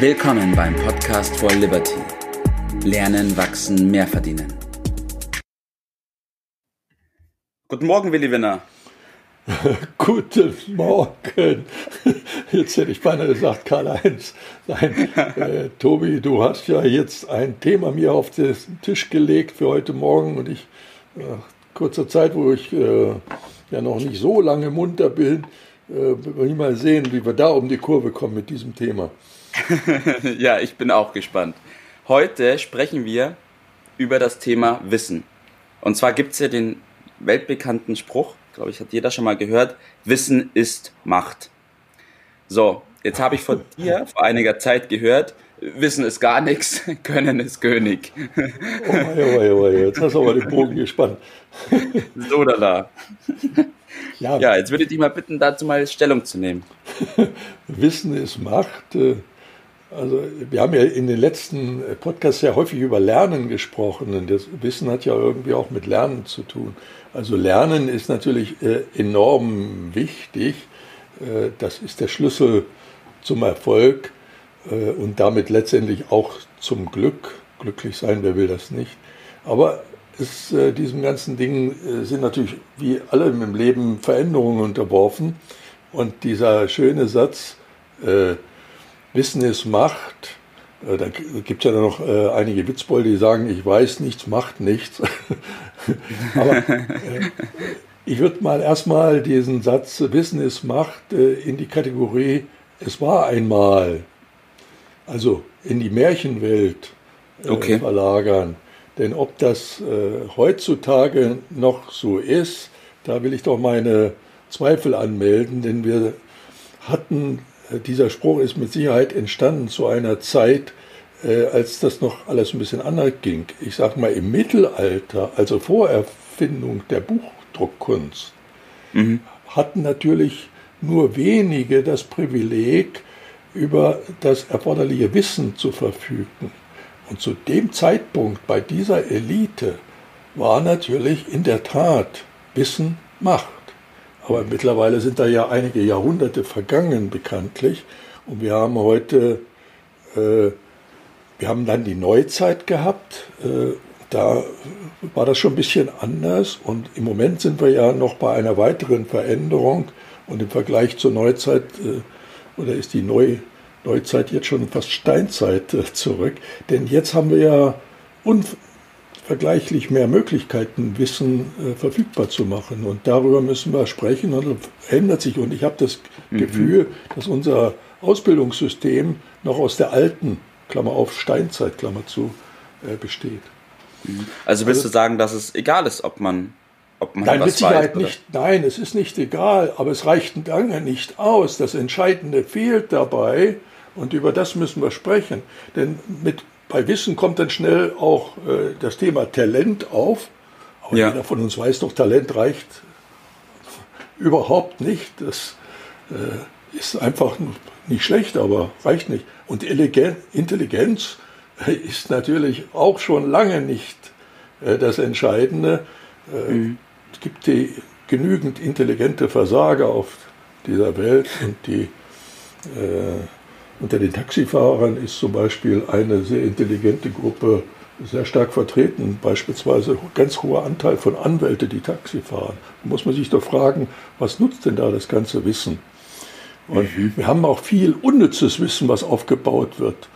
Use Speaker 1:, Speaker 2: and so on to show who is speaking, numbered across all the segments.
Speaker 1: Willkommen beim Podcast for Liberty. Lernen, wachsen, mehr verdienen. Guten Morgen, Willi Winner.
Speaker 2: Guten Morgen. Jetzt hätte ich beinahe gesagt, Karl-Heinz. Nein, äh, Tobi, du hast ja jetzt ein Thema mir auf den Tisch gelegt für heute Morgen und ich, äh, kurzer Zeit, wo ich äh, ja noch nicht so lange munter bin, äh, will ich mal sehen, wie wir da um die Kurve kommen mit diesem Thema.
Speaker 1: ja, ich bin auch gespannt. Heute sprechen wir über das Thema Wissen. Und zwar gibt es ja den weltbekannten Spruch, glaube ich, hat jeder schon mal gehört, Wissen ist Macht. So, jetzt habe ich von dir vor einiger Zeit gehört, Wissen ist gar nichts, Können ist König.
Speaker 2: Oh mein, oh mein, jetzt hast du aber den Bogen gespannt.
Speaker 1: So da da. Ja. ja, jetzt würde ich dich mal bitten, dazu mal Stellung zu nehmen.
Speaker 2: Wissen ist Macht. Äh, also wir haben ja in den letzten Podcasts sehr häufig über Lernen gesprochen und das Wissen hat ja irgendwie auch mit Lernen zu tun. Also Lernen ist natürlich äh, enorm wichtig. Äh, das ist der Schlüssel zum Erfolg äh, und damit letztendlich auch zum Glück. Glücklich sein, wer will das nicht? Aber es, äh, diesem ganzen Ding äh, sind natürlich wie alle im Leben Veränderungen unterworfen. Und dieser schöne Satz, äh, Wissen ist Macht, äh, da gibt es ja noch äh, einige Witzbolde, die sagen, ich weiß nichts, macht nichts. Aber äh, ich würde mal erstmal diesen Satz Wissen ist Macht äh, in die Kategorie Es war einmal, also in die Märchenwelt äh, okay. verlagern. Denn ob das äh, heutzutage noch so ist, da will ich doch meine Zweifel anmelden, denn wir hatten dieser Spruch ist mit Sicherheit entstanden zu einer Zeit, äh, als das noch alles ein bisschen anders ging. Ich sage mal im Mittelalter, also vor Erfindung der Buchdruckkunst, mhm. hatten natürlich nur wenige das Privileg, über das erforderliche Wissen zu verfügen. Und zu dem Zeitpunkt bei dieser Elite war natürlich in der Tat Wissen Macht. Aber mittlerweile sind da ja einige Jahrhunderte vergangen, bekanntlich. Und wir haben heute, äh, wir haben dann die Neuzeit gehabt. Äh, da war das schon ein bisschen anders. Und im Moment sind wir ja noch bei einer weiteren Veränderung. Und im Vergleich zur Neuzeit, äh, oder ist die Neu Neuzeit jetzt schon fast Steinzeit äh, zurück? Denn jetzt haben wir ja vergleichlich mehr Möglichkeiten, Wissen äh, verfügbar zu machen. Und darüber müssen wir sprechen und ändert sich. Und ich habe das mhm. Gefühl, dass unser Ausbildungssystem noch aus der alten, Klammer auf, Steinzeit, Klammer zu, äh, besteht.
Speaker 1: Mhm. Also willst also, du sagen, dass es egal ist, ob man ob man
Speaker 2: nein, mit Sicherheit weiß, nicht. Nein, es ist nicht egal, aber es reicht lange nicht aus. Das Entscheidende fehlt dabei und über das müssen wir sprechen. Denn mit bei Wissen kommt dann schnell auch äh, das Thema Talent auf. Aber ja. jeder von uns weiß doch, Talent reicht überhaupt nicht. Das äh, ist einfach nicht schlecht, aber reicht nicht. Und Intelligenz ist natürlich auch schon lange nicht äh, das Entscheidende. Äh, mhm. Es gibt die genügend intelligente Versager auf dieser Welt und die äh, unter den Taxifahrern ist zum Beispiel eine sehr intelligente Gruppe sehr stark vertreten, beispielsweise ganz hoher Anteil von Anwälten, die Taxi fahren. Da muss man sich doch fragen, was nutzt denn da das ganze Wissen? Und mhm. wir haben auch viel unnützes Wissen, was aufgebaut wird.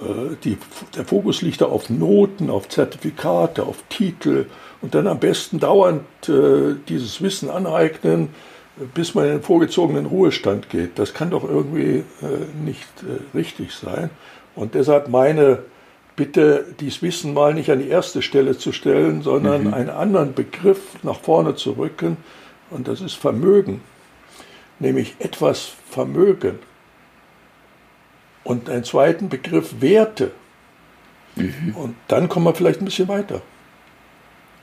Speaker 2: Äh, die, der Fokus liegt da auf Noten, auf Zertifikate, auf Titel und dann am besten dauernd äh, dieses Wissen aneignen, bis man in den vorgezogenen Ruhestand geht. Das kann doch irgendwie äh, nicht äh, richtig sein. Und deshalb meine Bitte, dies Wissen mal nicht an die erste Stelle zu stellen, sondern mhm. einen anderen Begriff nach vorne zu rücken. Und das ist Vermögen. Nämlich etwas Vermögen. Und einen zweiten Begriff Werte. Mhm. Und dann kommen wir vielleicht ein bisschen weiter.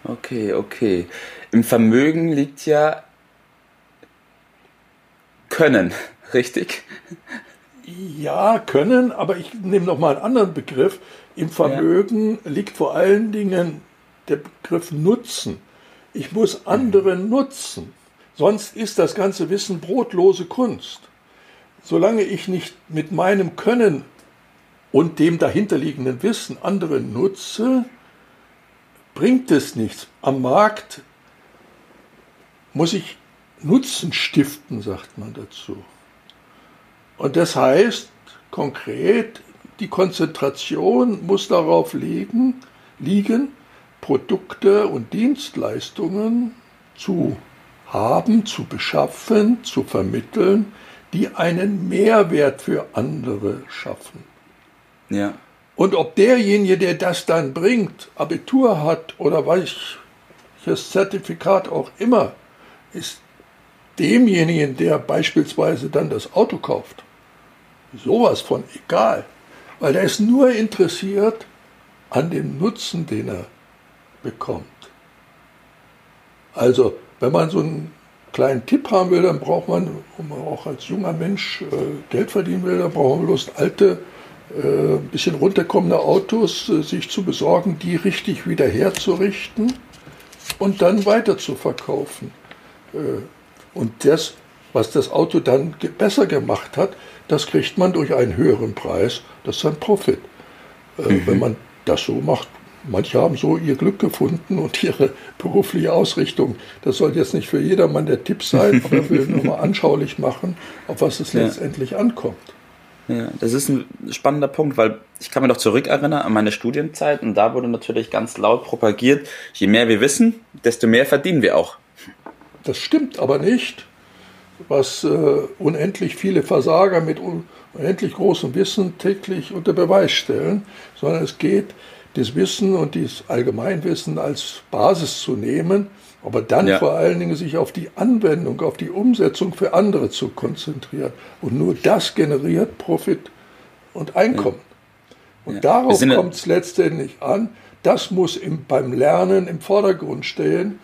Speaker 1: Okay, okay. Im Vermögen liegt ja können, richtig?
Speaker 2: Ja, können, aber ich nehme noch mal einen anderen Begriff. Im Vermögen ja. liegt vor allen Dingen der Begriff Nutzen. Ich muss andere mhm. nutzen. Sonst ist das ganze Wissen brotlose Kunst. Solange ich nicht mit meinem Können und dem dahinterliegenden Wissen andere nutze, bringt es nichts. Am Markt muss ich Nutzen stiften, sagt man dazu. Und das heißt konkret, die Konzentration muss darauf liegen, liegen Produkte und Dienstleistungen zu haben, zu beschaffen, zu vermitteln, die einen Mehrwert für andere schaffen.
Speaker 1: Ja.
Speaker 2: Und ob derjenige, der das dann bringt, Abitur hat oder welches Zertifikat auch immer, ist demjenigen, der beispielsweise dann das Auto kauft, sowas von egal. Weil er ist nur interessiert an dem Nutzen, den er bekommt. Also, wenn man so einen kleinen Tipp haben will, dann braucht man, man auch als junger Mensch äh, Geld verdienen will, dann braucht man bloß alte, äh, bisschen runterkommende Autos äh, sich zu besorgen, die richtig wieder herzurichten und dann weiter zu verkaufen. Und das, was das Auto dann besser gemacht hat, das kriegt man durch einen höheren Preis. Das ist ein Profit. Äh, mhm. Wenn man das so macht, manche haben so ihr Glück gefunden und ihre berufliche Ausrichtung. Das soll jetzt nicht für jedermann der Tipp sein, aber will nur mal anschaulich machen, auf was es ja. letztendlich ankommt.
Speaker 1: Ja, das ist ein spannender Punkt, weil ich kann mich noch zurückerinnern an meine Studienzeit und da wurde natürlich ganz laut propagiert, je mehr wir wissen, desto mehr verdienen wir auch.
Speaker 2: Das stimmt aber nicht, was äh, unendlich viele Versager mit unendlich großem Wissen täglich unter Beweis stellen, sondern es geht das Wissen und das Allgemeinwissen als Basis zu nehmen, aber dann ja. vor allen Dingen sich auf die Anwendung, auf die Umsetzung für andere zu konzentrieren. Und nur das generiert Profit und Einkommen. Und ja. darauf kommt es letztendlich an. Das muss im, beim Lernen im Vordergrund stehen.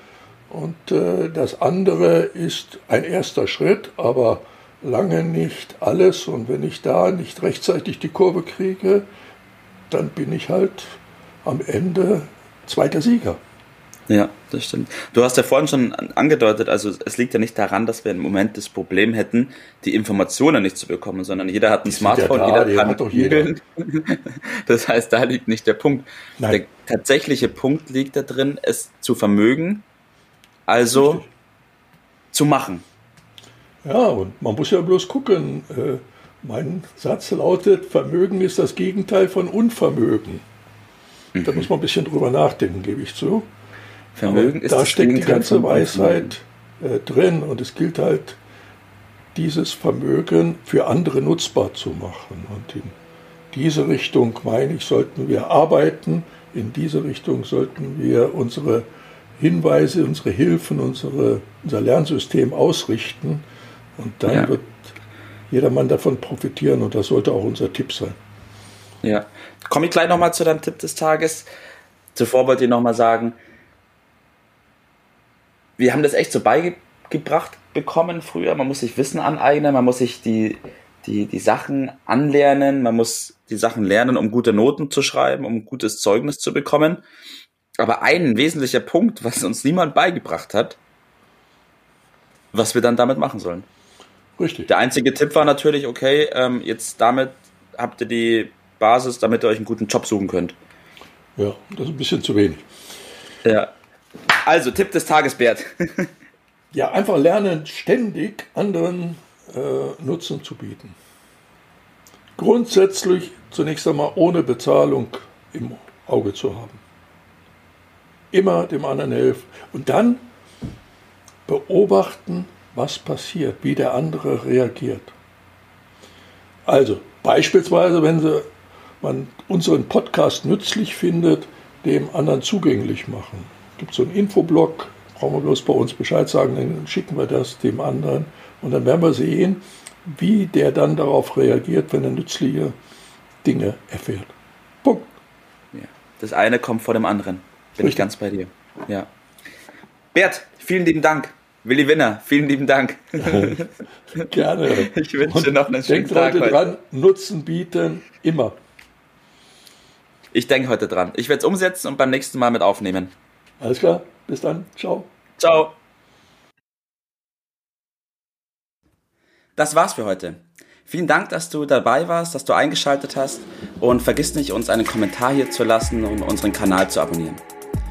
Speaker 2: Und äh, das andere ist ein erster Schritt, aber lange nicht alles. Und wenn ich da nicht rechtzeitig die Kurve kriege, dann bin ich halt am Ende zweiter Sieger.
Speaker 1: Ja, das stimmt. Du hast ja vorhin schon angedeutet, also es liegt ja nicht daran, dass wir im Moment das Problem hätten, die Informationen nicht zu bekommen, sondern jeder hat ein Smartphone, ja da, jeder kann doch jeder. Das heißt, da liegt nicht der Punkt. Nein. Der tatsächliche Punkt liegt da drin, es zu vermögen, also Richtig. zu machen.
Speaker 2: Ja, und man muss ja bloß gucken. Äh, mein Satz lautet, Vermögen ist das Gegenteil von Unvermögen. Mhm. Da muss man ein bisschen drüber nachdenken, gebe ich zu. Vermögen ist da steckt die ganze Weisheit äh, drin und es gilt halt, dieses Vermögen für andere nutzbar zu machen. Und in diese Richtung, meine ich, sollten wir arbeiten. In diese Richtung sollten wir unsere Hinweise, unsere Hilfen, unsere, unser Lernsystem ausrichten. Und dann ja. wird jedermann davon profitieren und das sollte auch unser Tipp sein.
Speaker 1: Ja, komme ich gleich nochmal zu deinem Tipp des Tages. Zuvor wollte ich nochmal sagen, wir haben das echt so beigebracht bekommen früher. Man muss sich Wissen aneignen, man muss sich die, die, die Sachen anlernen, man muss die Sachen lernen, um gute Noten zu schreiben, um gutes Zeugnis zu bekommen. Aber ein wesentlicher Punkt, was uns niemand beigebracht hat, was wir dann damit machen sollen.
Speaker 2: Richtig.
Speaker 1: Der einzige Tipp war natürlich, okay, ähm, jetzt damit habt ihr die Basis, damit ihr euch einen guten Job suchen könnt.
Speaker 2: Ja, das ist ein bisschen zu wenig.
Speaker 1: Ja. Also, Tipp des Tages, Bert.
Speaker 2: ja, einfach lernen, ständig anderen äh, Nutzen zu bieten. Grundsätzlich zunächst einmal ohne Bezahlung im Auge zu haben. Immer dem anderen helfen. Und dann beobachten, was passiert, wie der andere reagiert. Also beispielsweise, wenn Sie, man unseren Podcast nützlich findet, dem anderen zugänglich machen gibt so einen Infoblog, brauchen wir bloß bei uns Bescheid sagen, dann schicken wir das dem anderen und dann werden wir sehen, wie der dann darauf reagiert, wenn er nützliche Dinge erfährt. Punkt.
Speaker 1: Ja. Das eine kommt vor dem anderen. Bin ich ganz bei dir. Ja. Bert, vielen lieben Dank. Willi Winner, vielen lieben Dank.
Speaker 2: Gerne.
Speaker 1: Ich wünsche und noch einen schönen
Speaker 2: Tag. Denkt heute dran, Nutzen bieten, immer.
Speaker 1: Ich denke heute dran. Ich werde es umsetzen und beim nächsten Mal mit aufnehmen.
Speaker 2: Alles klar, bis dann. Ciao.
Speaker 1: Ciao. Das war's für heute. Vielen Dank, dass du dabei warst, dass du eingeschaltet hast und vergiss nicht, uns einen Kommentar hier zu lassen und unseren Kanal zu abonnieren.